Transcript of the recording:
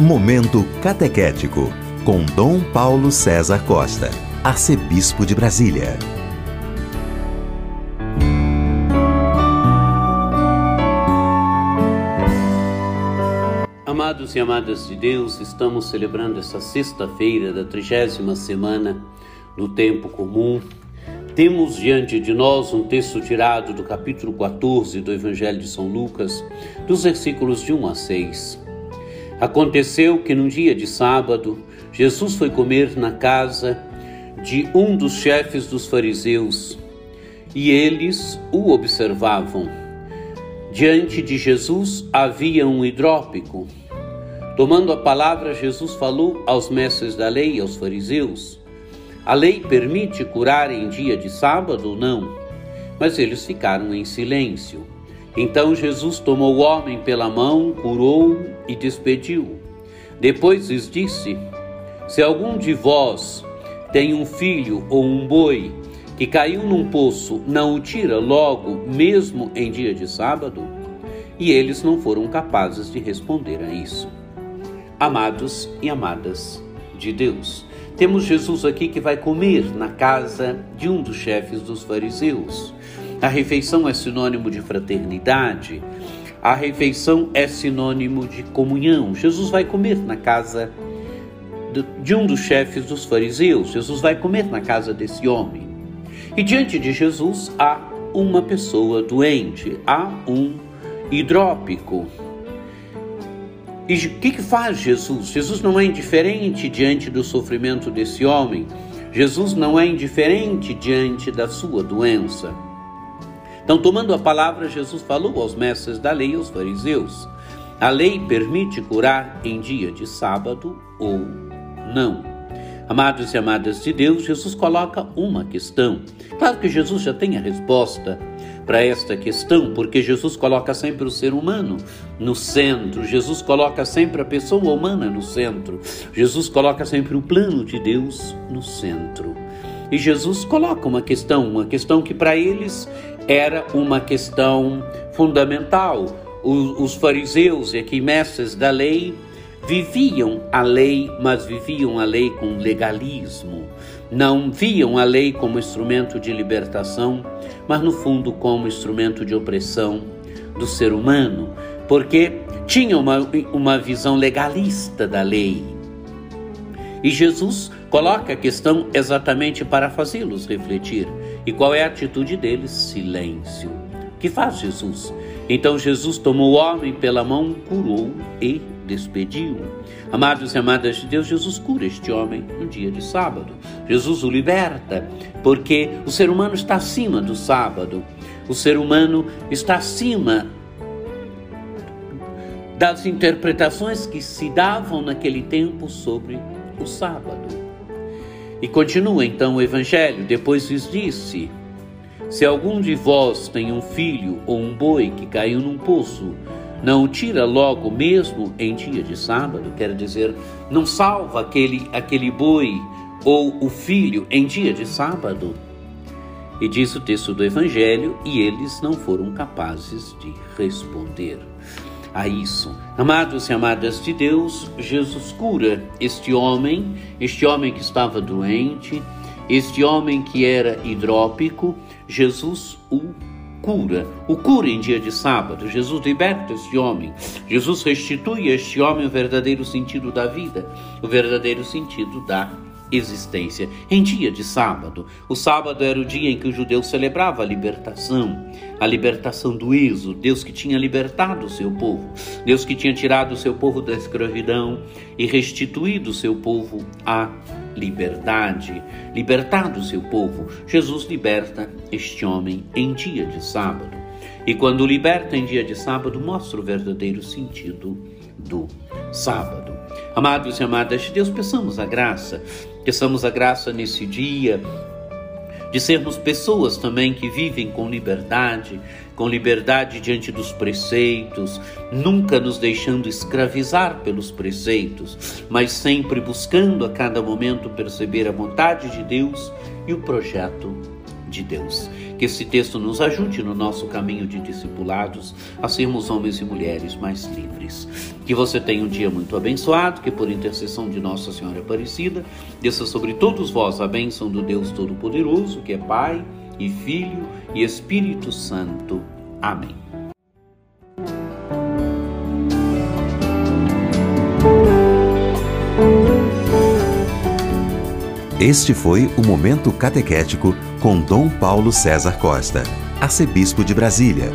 Momento Catequético, com Dom Paulo César Costa, Arcebispo de Brasília. Amados e amadas de Deus, estamos celebrando esta sexta-feira da trigésima semana no tempo comum. Temos diante de nós um texto tirado do capítulo 14 do Evangelho de São Lucas, dos versículos de 1 a 6. Aconteceu que num dia de sábado, Jesus foi comer na casa de um dos chefes dos fariseus e eles o observavam. Diante de Jesus havia um hidrópico. Tomando a palavra, Jesus falou aos mestres da lei e aos fariseus: A lei permite curar em dia de sábado ou não? Mas eles ficaram em silêncio. Então Jesus tomou o homem pela mão, curou e despediu. Depois lhes disse: Se algum de vós tem um filho ou um boi que caiu num poço, não o tira logo, mesmo em dia de sábado? E eles não foram capazes de responder a isso. Amados e amadas de Deus, temos Jesus aqui que vai comer na casa de um dos chefes dos fariseus. A refeição é sinônimo de fraternidade. A refeição é sinônimo de comunhão. Jesus vai comer na casa de um dos chefes dos fariseus. Jesus vai comer na casa desse homem. E diante de Jesus há uma pessoa doente, há um hidrópico. E o que, faz Jesus? Jesus não é indiferente diante do sofrimento desse homem. Jesus não é indiferente diante da sua doença. Então, tomando a palavra, Jesus falou aos mestres da lei e aos fariseus: a lei permite curar em dia de sábado ou não? Amados e amadas de Deus, Jesus coloca uma questão. Claro que Jesus já tem a resposta para esta questão, porque Jesus coloca sempre o ser humano no centro, Jesus coloca sempre a pessoa humana no centro, Jesus coloca sempre o plano de Deus no centro. E Jesus coloca uma questão, uma questão que para eles era uma questão fundamental. Os, fariseus e aqui mestres da lei viviam a lei, mas viviam a lei com legalismo. Não viam a lei como instrumento de libertação, mas no fundo como instrumento de opressão do ser humano, porque tinham uma, uma visão legalista da lei. E Jesus coloca a questão exatamente para fazê-los refletir. E qual é a atitude deles? Silêncio. Que faz Jesus? Então Jesus tomou o homem pela mão, curou e despediu. Amados e amadas de Deus, Jesus cura este homem no dia de sábado. Jesus o liberta, porque o ser humano está acima do sábado. O ser humano está acima das interpretações que se davam naquele tempo sobre o sábado. E continua então o Evangelho. Depois lhes disse: Se algum de vós tem um filho ou um boi que caiu num poço, não o tira logo mesmo em dia de sábado? Quer dizer, não salva aquele, aquele boi ou o filho em dia de sábado? E diz o texto do Evangelho, e eles não foram capazes de responder a isso. Amados e amadas de Deus, Jesus cura este homem, este homem que estava doente, este homem que era hidrópico, Jesus o cura, o cura em dia de sábado. Jesus liberta este homem. Jesus restitui a este homem o verdadeiro sentido da vida, o verdadeiro sentido da existência. Em dia de sábado, o sábado era o dia em que o judeu celebrava a libertação, a libertação do êxodo, Deus que tinha libertado o seu povo, Deus que tinha tirado o seu povo da escravidão e restituído o seu povo à liberdade, libertado o seu povo. Jesus liberta este homem em dia de sábado. E quando liberta em dia de sábado, mostra o verdadeiro sentido do sábado. Amados e amadas de Deus, peçamos a graça, peçamos a graça nesse dia de sermos pessoas também que vivem com liberdade, com liberdade diante dos preceitos, nunca nos deixando escravizar pelos preceitos, mas sempre buscando a cada momento perceber a vontade de Deus e o projeto de Deus. Que esse texto nos ajude no nosso caminho de discipulados a sermos homens e mulheres mais livres. Que você tenha um dia muito abençoado, que por intercessão de Nossa Senhora Aparecida, desça sobre todos vós a bênção do Deus Todo-Poderoso, que é Pai e Filho e Espírito Santo. Amém. Este foi o Momento Catequético com Dom Paulo César Costa, arcebispo de Brasília.